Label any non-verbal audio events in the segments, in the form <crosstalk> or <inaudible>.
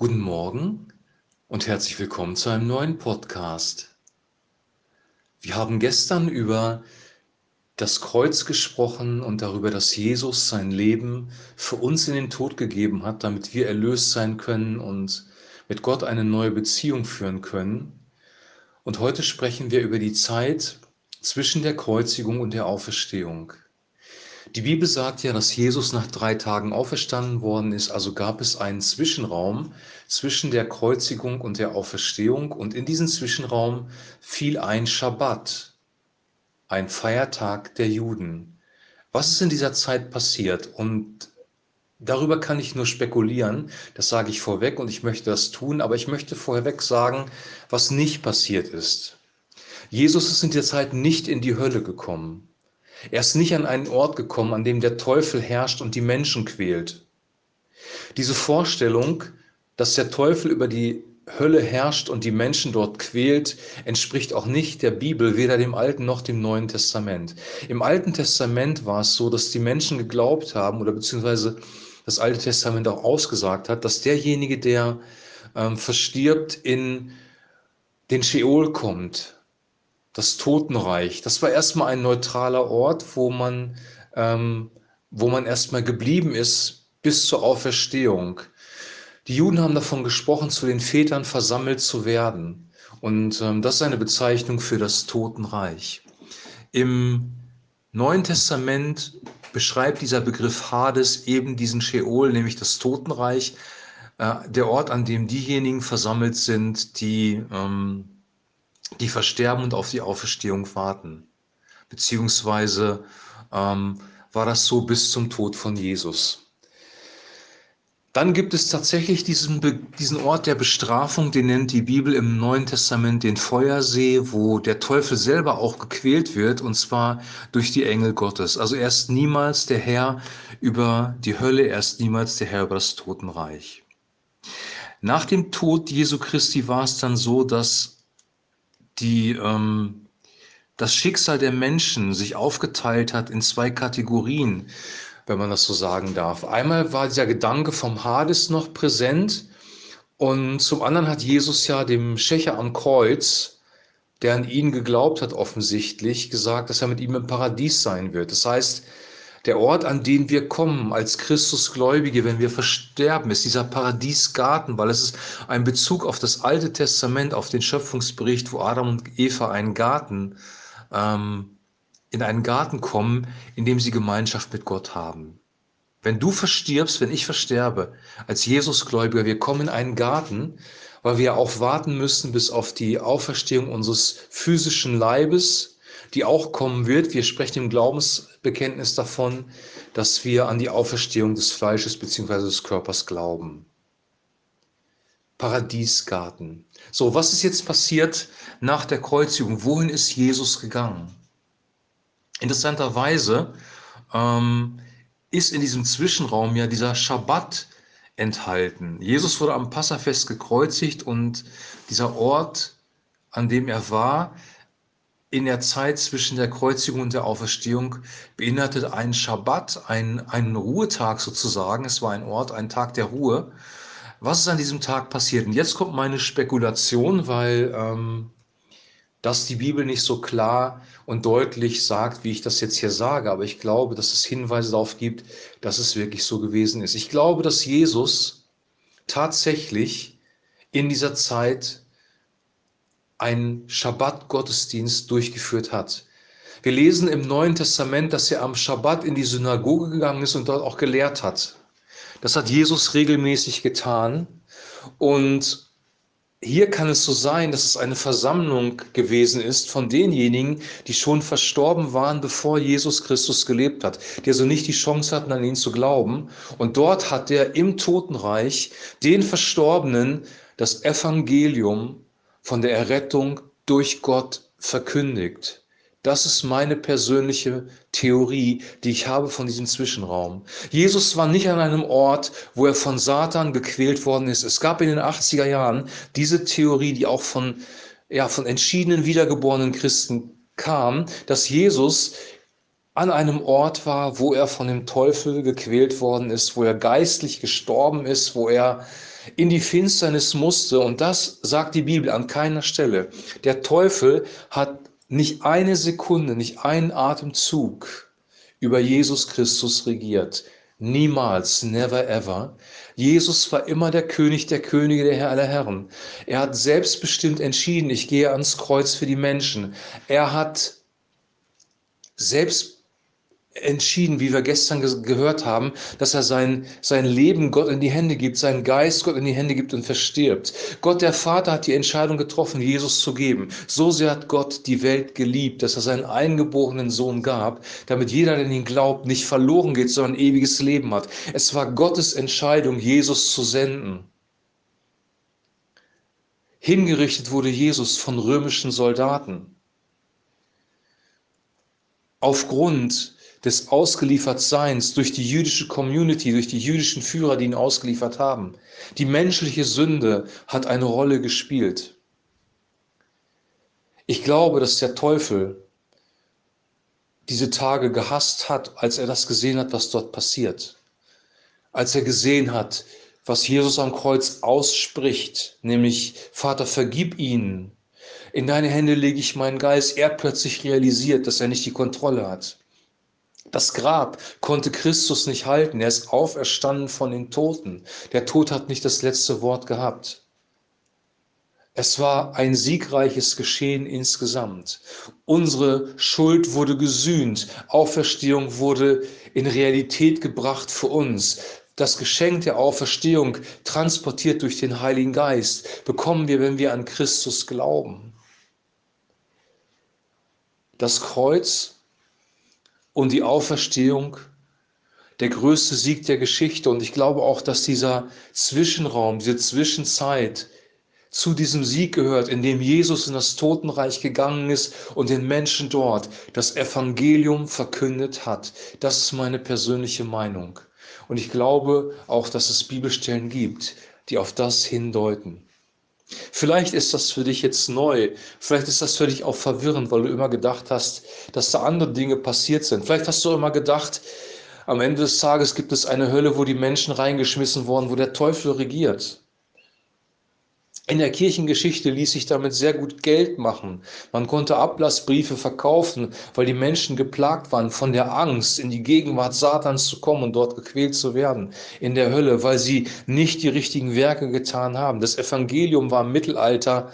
Guten Morgen und herzlich willkommen zu einem neuen Podcast. Wir haben gestern über das Kreuz gesprochen und darüber, dass Jesus sein Leben für uns in den Tod gegeben hat, damit wir erlöst sein können und mit Gott eine neue Beziehung führen können. Und heute sprechen wir über die Zeit zwischen der Kreuzigung und der Auferstehung. Die Bibel sagt ja, dass Jesus nach drei Tagen auferstanden worden ist, also gab es einen Zwischenraum zwischen der Kreuzigung und der Auferstehung und in diesen Zwischenraum fiel ein Schabbat, ein Feiertag der Juden. Was ist in dieser Zeit passiert? Und darüber kann ich nur spekulieren, das sage ich vorweg und ich möchte das tun, aber ich möchte vorweg sagen, was nicht passiert ist. Jesus ist in dieser Zeit nicht in die Hölle gekommen. Er ist nicht an einen Ort gekommen, an dem der Teufel herrscht und die Menschen quält. Diese Vorstellung, dass der Teufel über die Hölle herrscht und die Menschen dort quält, entspricht auch nicht der Bibel, weder dem Alten noch dem Neuen Testament. Im Alten Testament war es so, dass die Menschen geglaubt haben oder beziehungsweise das Alte Testament auch ausgesagt hat, dass derjenige, der ähm, verstirbt, in den Sheol kommt, das Totenreich. Das war erstmal ein neutraler Ort, wo man, ähm, wo man erstmal geblieben ist bis zur Auferstehung. Die Juden haben davon gesprochen, zu den Vätern versammelt zu werden. Und ähm, das ist eine Bezeichnung für das Totenreich. Im Neuen Testament beschreibt dieser Begriff Hades eben diesen Sheol, nämlich das Totenreich, äh, der Ort, an dem diejenigen versammelt sind, die ähm, die versterben und auf die Auferstehung warten. Beziehungsweise ähm, war das so bis zum Tod von Jesus. Dann gibt es tatsächlich diesen, diesen Ort der Bestrafung, den nennt die Bibel im Neuen Testament den Feuersee, wo der Teufel selber auch gequält wird, und zwar durch die Engel Gottes. Also er ist niemals der Herr über die Hölle, er ist niemals der Herr über das Totenreich. Nach dem Tod Jesu Christi war es dann so, dass die ähm, das Schicksal der Menschen sich aufgeteilt hat in zwei Kategorien, wenn man das so sagen darf. Einmal war dieser Gedanke vom Hades noch präsent und zum anderen hat Jesus ja dem Schächer am Kreuz, der an ihn geglaubt hat offensichtlich, gesagt, dass er mit ihm im Paradies sein wird. Das heißt, der Ort, an den wir kommen als Christusgläubige, wenn wir versterben, ist dieser Paradiesgarten, weil es ist ein Bezug auf das Alte Testament, auf den Schöpfungsbericht, wo Adam und Eva einen Garten, ähm, in einen Garten kommen, in dem sie Gemeinschaft mit Gott haben. Wenn du verstirbst, wenn ich versterbe, als Jesusgläubiger, wir kommen in einen Garten, weil wir auch warten müssen bis auf die Auferstehung unseres physischen Leibes, die auch kommen wird. Wir sprechen im Glaubensbekenntnis davon, dass wir an die Auferstehung des Fleisches bzw. des Körpers glauben. Paradiesgarten. So, was ist jetzt passiert nach der Kreuzigung? Wohin ist Jesus gegangen? Interessanterweise ähm, ist in diesem Zwischenraum ja dieser Schabbat enthalten. Jesus wurde am Passafest gekreuzigt und dieser Ort, an dem er war, in der Zeit zwischen der Kreuzigung und der Auferstehung beinhaltet ein Schabbat, ein, einen Ruhetag sozusagen. Es war ein Ort, ein Tag der Ruhe. Was ist an diesem Tag passiert? Und jetzt kommt meine Spekulation, weil ähm, das die Bibel nicht so klar und deutlich sagt, wie ich das jetzt hier sage. Aber ich glaube, dass es Hinweise darauf gibt, dass es wirklich so gewesen ist. Ich glaube, dass Jesus tatsächlich in dieser Zeit einen Schabbat-Gottesdienst durchgeführt hat. Wir lesen im Neuen Testament, dass er am Schabbat in die Synagoge gegangen ist und dort auch gelehrt hat. Das hat Jesus regelmäßig getan. Und hier kann es so sein, dass es eine Versammlung gewesen ist von denjenigen, die schon verstorben waren, bevor Jesus Christus gelebt hat, die also nicht die Chance hatten, an ihn zu glauben. Und dort hat er im Totenreich den Verstorbenen das Evangelium von der Errettung durch Gott verkündigt. Das ist meine persönliche Theorie, die ich habe von diesem Zwischenraum. Jesus war nicht an einem Ort, wo er von Satan gequält worden ist. Es gab in den 80er Jahren diese Theorie, die auch von, ja, von entschiedenen wiedergeborenen Christen kam, dass Jesus an einem Ort war, wo er von dem Teufel gequält worden ist, wo er geistlich gestorben ist, wo er in die Finsternis musste. Und das sagt die Bibel an keiner Stelle. Der Teufel hat nicht eine Sekunde, nicht einen Atemzug über Jesus Christus regiert. Niemals, never ever. Jesus war immer der König der Könige, der Herr aller Herren. Er hat selbstbestimmt entschieden, ich gehe ans Kreuz für die Menschen. Er hat selbst entschieden, wie wir gestern ge gehört haben, dass er sein, sein Leben Gott in die Hände gibt, seinen Geist Gott in die Hände gibt und verstirbt. Gott der Vater hat die Entscheidung getroffen, Jesus zu geben. So sehr hat Gott die Welt geliebt, dass er seinen eingeborenen Sohn gab, damit jeder, der ihn glaubt, nicht verloren geht, sondern ewiges Leben hat. Es war Gottes Entscheidung, Jesus zu senden. Hingerichtet wurde Jesus von römischen Soldaten. Aufgrund des Ausgeliefertseins durch die jüdische Community, durch die jüdischen Führer, die ihn ausgeliefert haben. Die menschliche Sünde hat eine Rolle gespielt. Ich glaube, dass der Teufel diese Tage gehasst hat, als er das gesehen hat, was dort passiert. Als er gesehen hat, was Jesus am Kreuz ausspricht, nämlich Vater, vergib ihnen. In deine Hände lege ich meinen Geist. Er plötzlich realisiert, dass er nicht die Kontrolle hat. Das Grab konnte Christus nicht halten. Er ist auferstanden von den Toten. Der Tod hat nicht das letzte Wort gehabt. Es war ein siegreiches Geschehen insgesamt. Unsere Schuld wurde gesühnt. Auferstehung wurde in Realität gebracht für uns. Das Geschenk der Auferstehung, transportiert durch den Heiligen Geist, bekommen wir, wenn wir an Christus glauben. Das Kreuz und die Auferstehung der größte Sieg der Geschichte. Und ich glaube auch, dass dieser Zwischenraum, diese Zwischenzeit zu diesem Sieg gehört, in dem Jesus in das Totenreich gegangen ist und den Menschen dort das Evangelium verkündet hat. Das ist meine persönliche Meinung. Und ich glaube auch, dass es Bibelstellen gibt, die auf das hindeuten. Vielleicht ist das für dich jetzt neu. Vielleicht ist das für dich auch verwirrend, weil du immer gedacht hast, dass da andere Dinge passiert sind. Vielleicht hast du immer gedacht, am Ende des Tages gibt es eine Hölle, wo die Menschen reingeschmissen wurden, wo der Teufel regiert. In der Kirchengeschichte ließ sich damit sehr gut Geld machen. Man konnte Ablassbriefe verkaufen, weil die Menschen geplagt waren von der Angst, in die Gegenwart Satans zu kommen und dort gequält zu werden in der Hölle, weil sie nicht die richtigen Werke getan haben. Das Evangelium war im Mittelalter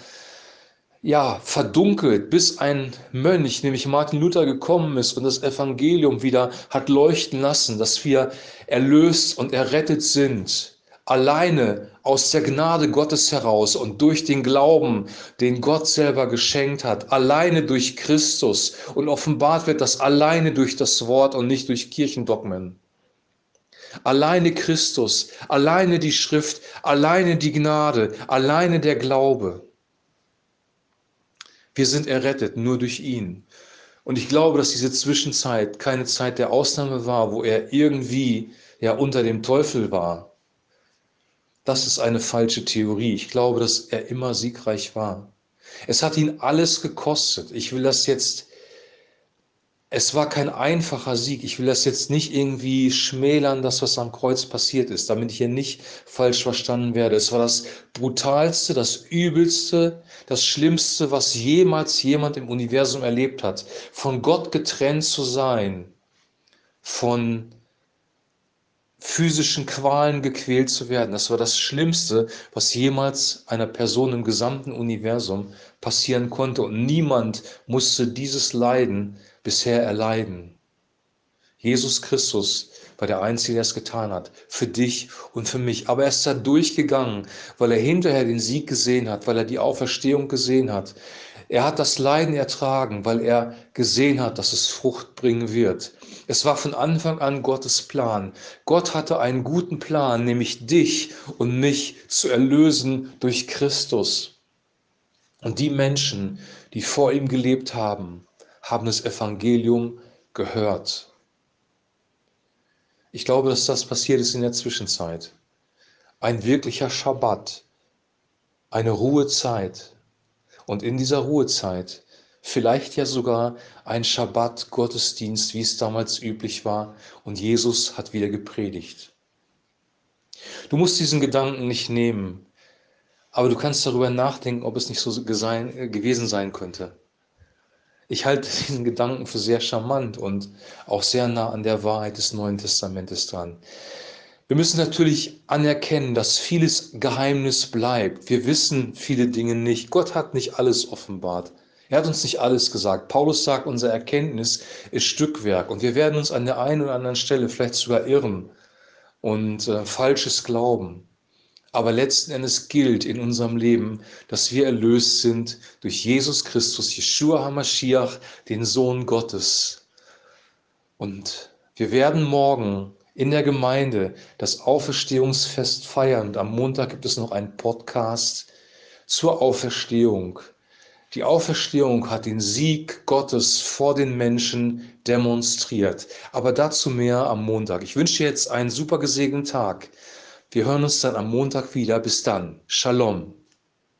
ja, verdunkelt, bis ein Mönch, nämlich Martin Luther, gekommen ist und das Evangelium wieder hat leuchten lassen, dass wir erlöst und errettet sind alleine aus der Gnade Gottes heraus und durch den Glauben, den Gott selber geschenkt hat, alleine durch Christus und offenbart wird das alleine durch das Wort und nicht durch Kirchendogmen. Alleine Christus, alleine die Schrift, alleine die Gnade, alleine der Glaube. Wir sind errettet nur durch ihn. Und ich glaube, dass diese Zwischenzeit keine Zeit der Ausnahme war, wo er irgendwie ja unter dem Teufel war, das ist eine falsche Theorie. Ich glaube, dass er immer siegreich war. Es hat ihn alles gekostet. Ich will das jetzt, es war kein einfacher Sieg. Ich will das jetzt nicht irgendwie schmälern, das, was am Kreuz passiert ist, damit ich hier nicht falsch verstanden werde. Es war das brutalste, das übelste, das schlimmste, was jemals jemand im Universum erlebt hat. Von Gott getrennt zu sein, von physischen Qualen gequält zu werden. Das war das Schlimmste, was jemals einer Person im gesamten Universum passieren konnte. Und niemand musste dieses Leiden bisher erleiden. Jesus Christus war der Einzige, der es getan hat, für dich und für mich. Aber er ist da durchgegangen, weil er hinterher den Sieg gesehen hat, weil er die Auferstehung gesehen hat. Er hat das Leiden ertragen, weil er gesehen hat, dass es Frucht bringen wird. Es war von Anfang an Gottes Plan. Gott hatte einen guten Plan, nämlich dich und mich zu erlösen durch Christus. Und die Menschen, die vor ihm gelebt haben, haben das Evangelium gehört. Ich glaube, dass das passiert ist in der Zwischenzeit. Ein wirklicher Schabbat, eine Ruhezeit. Und in dieser Ruhezeit vielleicht ja sogar ein Schabbat-Gottesdienst, wie es damals üblich war, und Jesus hat wieder gepredigt. Du musst diesen Gedanken nicht nehmen, aber du kannst darüber nachdenken, ob es nicht so gewesen sein könnte. Ich halte <laughs> diesen Gedanken für sehr charmant und auch sehr nah an der Wahrheit des Neuen Testamentes dran. Wir müssen natürlich anerkennen, dass vieles Geheimnis bleibt. Wir wissen viele Dinge nicht. Gott hat nicht alles offenbart. Er hat uns nicht alles gesagt. Paulus sagt, unsere Erkenntnis ist Stückwerk und wir werden uns an der einen oder anderen Stelle vielleicht sogar irren und äh, falsches glauben. Aber letzten Endes gilt in unserem Leben, dass wir erlöst sind durch Jesus Christus, Yeshua HaMashiach, den Sohn Gottes. Und wir werden morgen in der Gemeinde das Auferstehungsfest feiern. Und am Montag gibt es noch einen Podcast zur Auferstehung. Die Auferstehung hat den Sieg Gottes vor den Menschen demonstriert. Aber dazu mehr am Montag. Ich wünsche dir jetzt einen super gesegneten Tag. Wir hören uns dann am Montag wieder. Bis dann. Shalom.